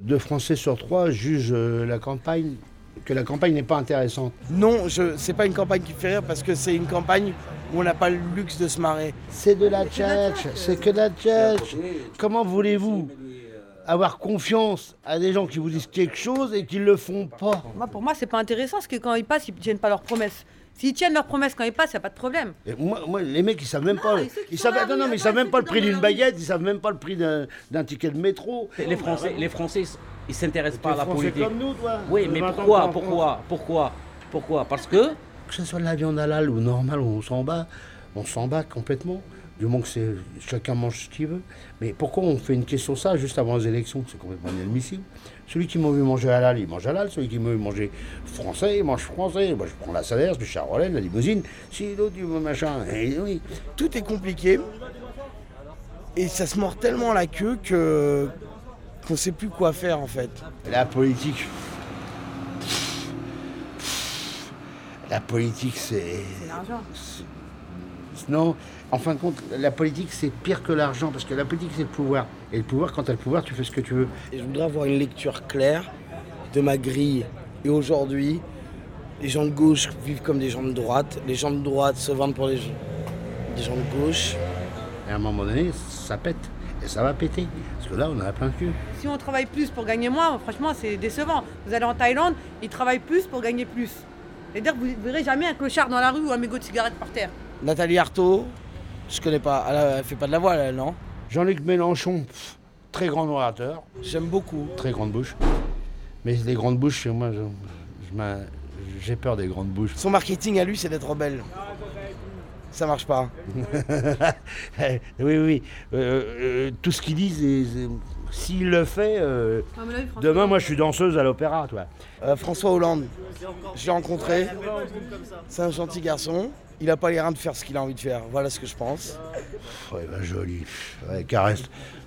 Deux Français sur trois jugent euh, la campagne, que la campagne n'est pas intéressante. Non, je, c'est pas une campagne qui fait rire parce que c'est une campagne où on n'a pas le luxe de se marrer. C'est de la tchatch, c'est que de la tchatch. Comment voulez-vous avoir confiance à des gens qui vous disent quelque chose et qui ne le font pas? Moi, pour moi, c'est pas intéressant parce que quand ils passent, ils ne tiennent pas leurs promesses. S'ils tiennent leurs promesses quand ils passent, il n'y a pas de problème. Et moi, moi, les mecs, ils savent même pas. Ils savent, non, non, mais ils savent même pas le prix d'une baguette, ils savent même pas le prix d'un d'un ticket de métro. Les Français, les Français, ils s'intéressent pas à la politique. comme nous, toi. Oui, mais 20 ans pourquoi, pourquoi, pourquoi, pourquoi? Parce que Que ce soit de la viande halal ou normale, on s'en bat. On s'en bat complètement. Du moment que c'est chacun mange ce qu'il veut. Mais pourquoi on fait une question ça juste avant les élections? C'est complètement inadmissible. Celui qui m'a vu manger halal, il mange halal. Celui qui m'a vu manger français, il mange français. Moi, je prends la salaire, le charolais, la limousine. Si l'autre, il veut machin. Et oui. Tout est compliqué et ça se mord tellement la queue que qu'on sait plus quoi faire en fait. La politique. La politique, c'est. C'est l'argent. Non, en fin de compte, la politique, c'est pire que l'argent, parce que la politique, c'est le pouvoir. Et le pouvoir, quand tu as le pouvoir, tu fais ce que tu veux. Et je voudrais avoir une lecture claire de ma grille. Et aujourd'hui, les gens de gauche vivent comme des gens de droite. Les gens de droite se vendent pour les gens, des gens de gauche. Et à un moment donné, ça pète. Et ça va péter. Parce que là, on a plein de cul. Si on travaille plus pour gagner moins, franchement, c'est décevant. Vous allez en Thaïlande, ils travaillent plus pour gagner plus. C'est-à-dire que vous ne verrez jamais un clochard dans la rue ou un mégot de cigarette par terre. Nathalie Arthaud, je connais pas. Elle, elle fait pas de la voile, elle, non? Jean-Luc Mélenchon, pff, très grand orateur, J'aime beaucoup. très grande bouche. Mais les grandes bouches, chez moi, je- je m'in- j'ai peur des grandes bouches. Son marketing à lui, c'est d'être rebelle. Ça marche pas. oui, oui. Euh, euh, tout ce qu'il dit, c'est- c'est- s'il le fait, euh, demain, moi, je suis danseuse à l'opéra, toi. Euh, François Hollande, je l'ai rencontré. C'est un gentil garçon. Il a pas les reins de faire ce qu'il a envie de faire. Voilà ce que je pense. Ouais, bah, joli. Ouais, Caresse,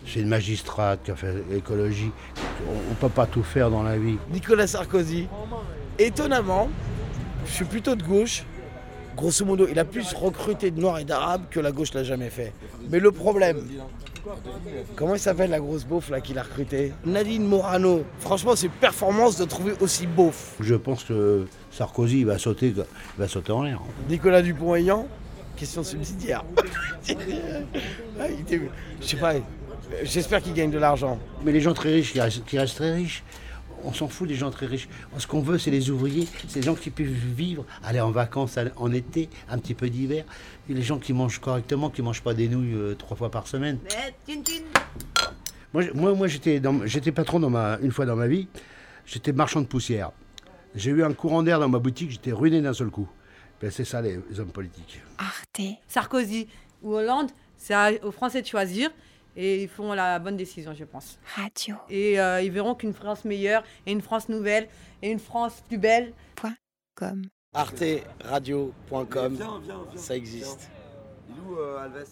c'est une magistrate qui a fait l'écologie. On, on peut pas tout faire dans la vie. Nicolas Sarkozy. Étonnamment, je suis plutôt de gauche. Grosso modo, il a plus recruté de Noirs et d'Arabes que la gauche l'a jamais fait. Mais le problème, comment il s'appelle la grosse beauf là qu'il a recruté Nadine Morano. Franchement, c'est performance de trouver aussi beauf. Je pense que Sarkozy il va sauter, il va sauter en l'air. Nicolas Dupont-Aignan, question subsidiaire. Ah, Je sais pas, j'espère qu'il gagne de l'argent. Mais les gens très riches, qui restent, qui restent très riches, on s'en fout des gens très riches. Ce qu'on veut, c'est les ouvriers, c'est les gens qui peuvent vivre, aller en vacances en été, un petit peu d'hiver. Et les gens qui mangent correctement, qui mangent pas des nouilles euh, trois fois par semaine. Moi, moi, moi j'étais, dans- j'étais patron dans ma, une fois dans ma vie, j'étais marchand de poussière. J'ai eu un courant d'air dans ma boutique, j'étais ruiné d'un seul coup. Ben, c'est ça les, les hommes politiques. Arte. Sarkozy ou Hollande, c'est aux Français de choisir et ils font la bonne décision, je pense. Radio. Et euh, ils verront qu'une France meilleure et une France nouvelle et une France plus belle. Comme. arteradio.com, ça existe. Il est où, euh, Alves